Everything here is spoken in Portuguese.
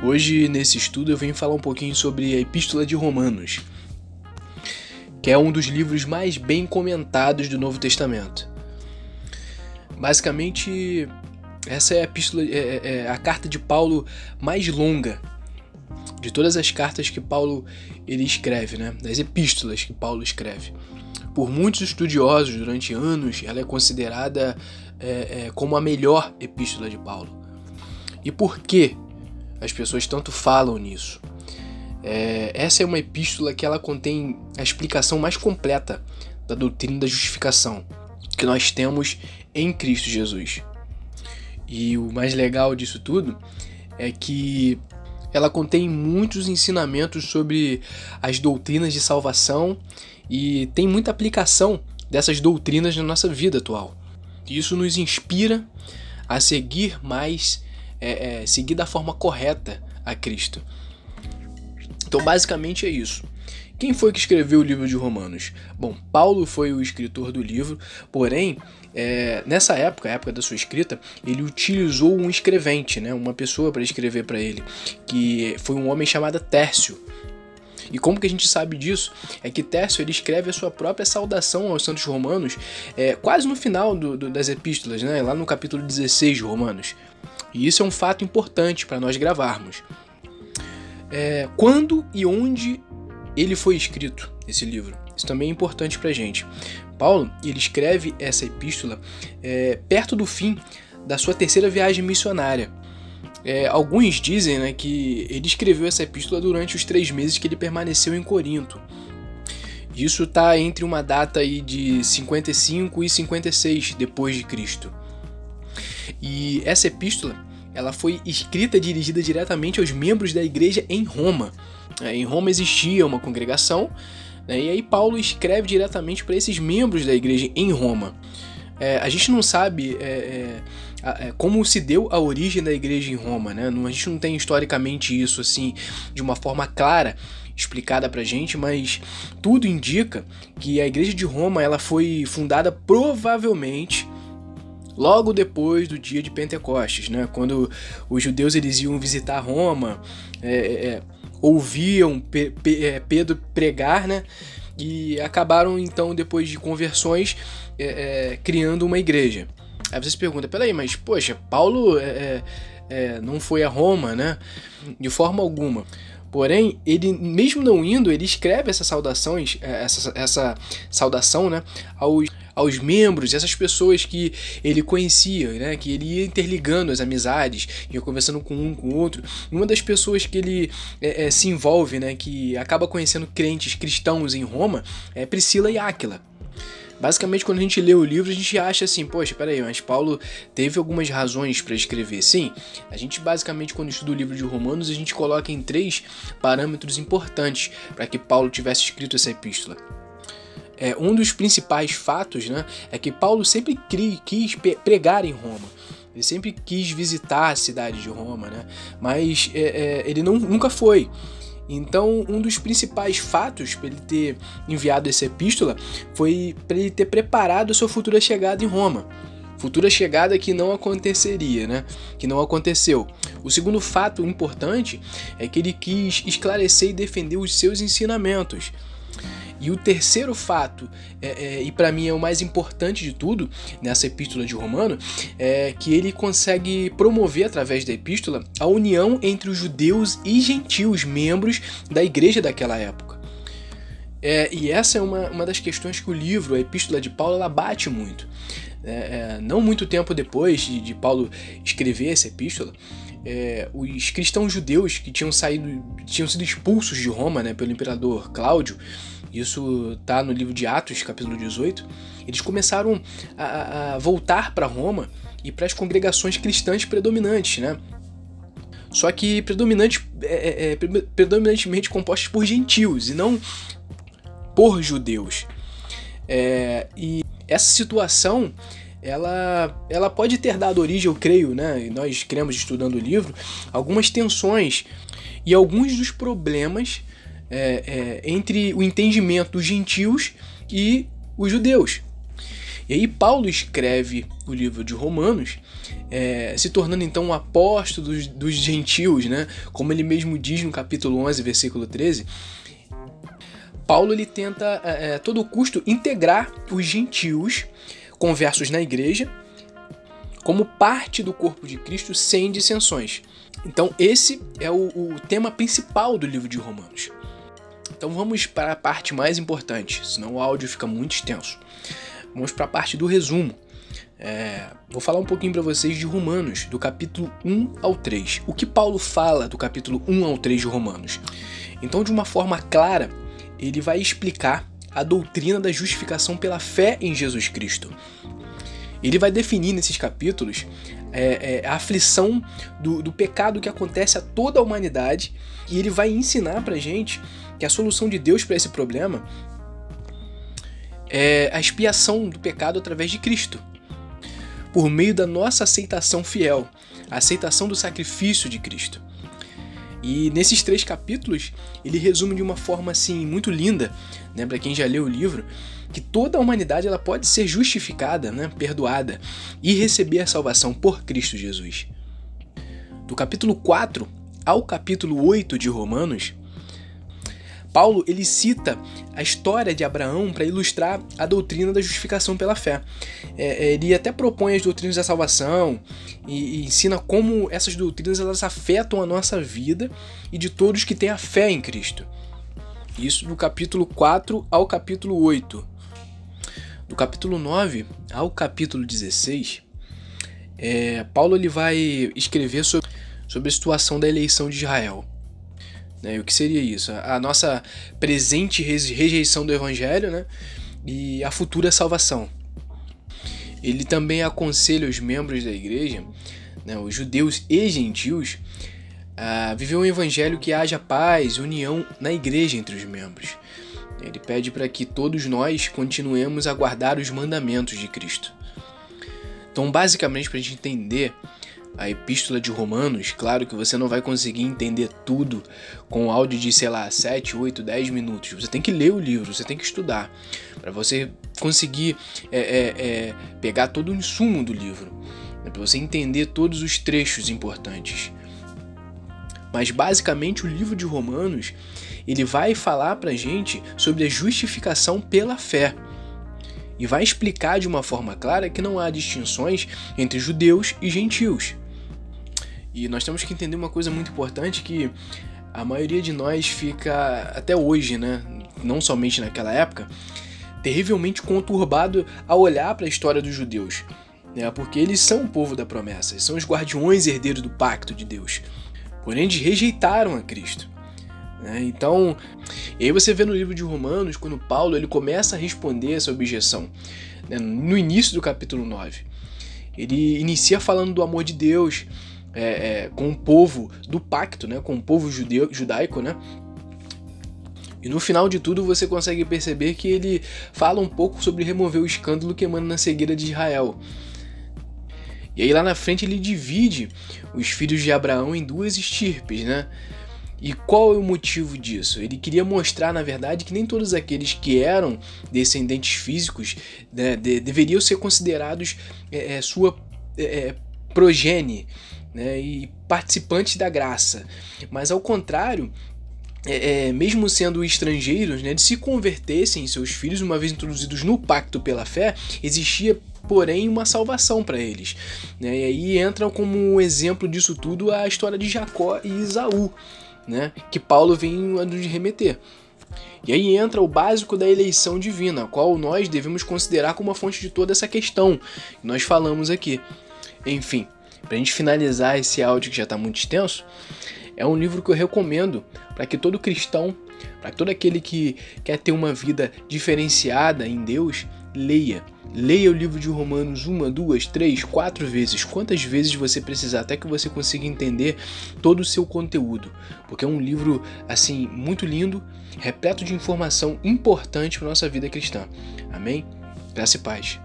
Hoje, nesse estudo, eu venho falar um pouquinho sobre a Epístola de Romanos, que é um dos livros mais bem comentados do Novo Testamento. Basicamente, essa é a epístola, é, é, é a carta de Paulo mais longa de todas as cartas que Paulo ele escreve, né? Das epístolas que Paulo escreve. Por muitos estudiosos, durante anos, ela é considerada é, é, como a melhor epístola de Paulo. E por que as pessoas tanto falam nisso. É, essa é uma epístola que ela contém a explicação mais completa da doutrina da justificação que nós temos em Cristo Jesus. E o mais legal disso tudo é que ela contém muitos ensinamentos sobre as doutrinas de salvação e tem muita aplicação dessas doutrinas na nossa vida atual. Isso nos inspira a seguir mais é, é, seguir da forma correta a Cristo. Então, basicamente é isso. Quem foi que escreveu o livro de Romanos? Bom, Paulo foi o escritor do livro, porém, é, nessa época, a época da sua escrita, ele utilizou um escrevente, né, uma pessoa para escrever para ele, que foi um homem chamado Tércio. E como que a gente sabe disso? É que Tércio ele escreve a sua própria saudação aos santos romanos é, quase no final do, do, das epístolas, né, lá no capítulo 16 de Romanos. E isso é um fato importante para nós gravarmos. É, quando e onde ele foi escrito, esse livro? Isso também é importante para gente. Paulo ele escreve essa epístola é, perto do fim da sua terceira viagem missionária. É, alguns dizem né, que ele escreveu essa epístola durante os três meses que ele permaneceu em Corinto. Isso está entre uma data aí de 55 e 56 depois de Cristo. E essa epístola ela foi escrita e dirigida diretamente aos membros da igreja em Roma. É, em Roma existia uma congregação, né, e aí Paulo escreve diretamente para esses membros da igreja em Roma. É, a gente não sabe é, é, é, como se deu a origem da igreja em Roma, né? a gente não tem historicamente isso assim de uma forma clara explicada pra gente, mas tudo indica que a igreja de Roma ela foi fundada provavelmente logo depois do dia de Pentecostes, né? Quando os judeus eles iam visitar Roma, é, é, é ouviam é, Pedro pregar, né? E acabaram então depois de conversões é, é, criando uma igreja. Aí você se pergunta, peraí, mas poxa, Paulo não foi a Roma, né? De forma alguma. Porém, ele, mesmo não indo, ele escreve essas saudações, essa, essa saudação, né, aos aos membros, essas pessoas que ele conhecia, né? Que ele ia interligando as amizades, ia conversando com um com o outro. uma das pessoas que ele é, é, se envolve, né? Que acaba conhecendo crentes cristãos em Roma é Priscila e Áquila. Basicamente, quando a gente lê o livro, a gente acha assim, poxa, peraí, mas Paulo teve algumas razões para escrever. Sim, a gente basicamente, quando estuda o livro de Romanos, a gente coloca em três parâmetros importantes para que Paulo tivesse escrito essa epístola é, um dos principais fatos né, é que Paulo sempre quis pregar em Roma. Ele sempre quis visitar a cidade de Roma, né? mas é, é, ele não, nunca foi. Então, um dos principais fatos para ele ter enviado essa epístola foi para ele ter preparado a sua futura chegada em Roma. Futura chegada que não aconteceria, né? Que não aconteceu. O segundo fato importante é que ele quis esclarecer e defender os seus ensinamentos. E o terceiro fato, é, é, e para mim é o mais importante de tudo nessa epístola de Romano, é que ele consegue promover através da epístola a união entre os judeus e gentios, membros da igreja daquela época. É, e essa é uma, uma das questões que o livro, a Epístola de Paulo, ela bate muito. É, é, não muito tempo depois de, de Paulo escrever essa epístola, é, os cristãos judeus que tinham saído, tinham sido expulsos de Roma né, pelo imperador Cláudio, isso está no livro de Atos, capítulo 18, eles começaram a, a voltar para Roma e para as congregações cristãs predominantes, né? Só que predominante, é, é, é predominantemente compostas por gentios e não por judeus. É, e essa situação ela, ela pode ter dado origem, eu creio, né? E nós cremos estudando o livro, algumas tensões e alguns dos problemas é, é, entre o entendimento dos gentios e os judeus. E aí Paulo escreve o livro de Romanos, é, se tornando então um apóstolo dos, dos gentios, né? Como ele mesmo diz no capítulo 11, versículo 13. Paulo ele tenta a é, é, todo custo integrar os gentios conversos na igreja como parte do corpo de Cristo sem dissensões. Então esse é o, o tema principal do livro de Romanos. Então vamos para a parte mais importante, senão o áudio fica muito extenso. Vamos para a parte do resumo. É, vou falar um pouquinho para vocês de Romanos, do capítulo 1 ao 3. O que Paulo fala do capítulo 1 ao 3 de Romanos? Então, de uma forma clara, ele vai explicar a doutrina da justificação pela fé em Jesus Cristo. Ele vai definir nesses capítulos é, é, a aflição do, do pecado que acontece a toda a humanidade e ele vai ensinar pra gente que a solução de Deus para esse problema é a expiação do pecado através de Cristo, por meio da nossa aceitação fiel, a aceitação do sacrifício de Cristo. E nesses três capítulos, ele resume de uma forma assim muito linda, né, para quem já leu o livro, que toda a humanidade ela pode ser justificada, né, perdoada e receber a salvação por Cristo Jesus. Do capítulo 4 ao capítulo 8 de Romanos, Paulo ele cita a história de Abraão para ilustrar a doutrina da justificação pela fé. É, é, ele até propõe as doutrinas da salvação e, e, ensina como essas doutrinas elas afetam a nossa vida e de todos que têm a fé em Cristo. Isso do capítulo 4 ao capítulo 8. Do capítulo 9 ao capítulo 16, é, Paulo ele vai escrever sobre, sobre a situação da eleição de Israel. Né? O que seria isso? A nossa presente rejeição do evangelho né? e a futura salvação. Ele também aconselha os membros da igreja, né, os judeus e gentios, a viver um evangelho que haja paz união na igreja entre os membros. Ele pede para que todos nós continuemos a guardar os mandamentos de Cristo. Então, basicamente, para a gente entender a epístola de Romanos, claro que você não vai conseguir entender tudo com um áudio de, sei lá, 7, 8, 10 minutos. Você tem que ler o livro, você tem que estudar, para você conseguir é, é, é, pegar todo o insumo do livro, né, para você entender todos os trechos importantes. Mas basicamente o livro de Romanos ele vai falar para gente sobre a justificação pela fé e vai explicar de uma forma clara que não há distinções entre judeus e gentios. E nós temos que entender uma coisa muito importante que a maioria de nós fica até hoje, né, não somente naquela época, terrivelmente conturbado ao olhar para a história dos judeus, né, porque eles são o povo da promessa, são os guardiões herdeiros do pacto de Deus. Porém, eles rejeitaram a Cristo. Né? Então, e aí você vê no livro de Romanos, quando Paulo ele começa a responder essa objeção, né? no início do capítulo 9. Ele inicia falando do amor de Deus é, é, com o povo do pacto, né? com o povo judeu, judaico, né? E no final de tudo você consegue perceber que ele fala um pouco sobre remover o escândalo que emana na cegueira de Israel. E aí lá na frente ele divide os filhos de Abraão em duas estirpes, né? E qual é o motivo disso? Ele queria mostrar, na verdade, que nem todos aqueles que eram descendentes físicos né, de, deveriam ser considerados é, é, sua é, é, progenie né, e participantes da graça. Mas ao contrário, é, é, mesmo sendo estrangeiros, né, de se convertessem seus filhos, uma vez introduzidos no pacto pela fé, existia porém uma salvação para eles. Né? E aí entra como um exemplo disso tudo a história de Jacó e Isaú né, que Paulo vem nos remeter. E aí entra o básico da eleição divina, qual nós devemos considerar como a fonte de toda essa questão que nós falamos aqui. Enfim, para a gente finalizar esse áudio que já está muito extenso, é um livro que eu recomendo para que todo cristão, para todo aquele que quer ter uma vida diferenciada em Deus, leia. Leia o livro de Romanos uma, duas, três, quatro vezes, quantas vezes você precisar, até que você consiga entender todo o seu conteúdo, porque é um livro assim muito lindo, repleto de informação importante para nossa vida cristã. Amém? Graça e paz.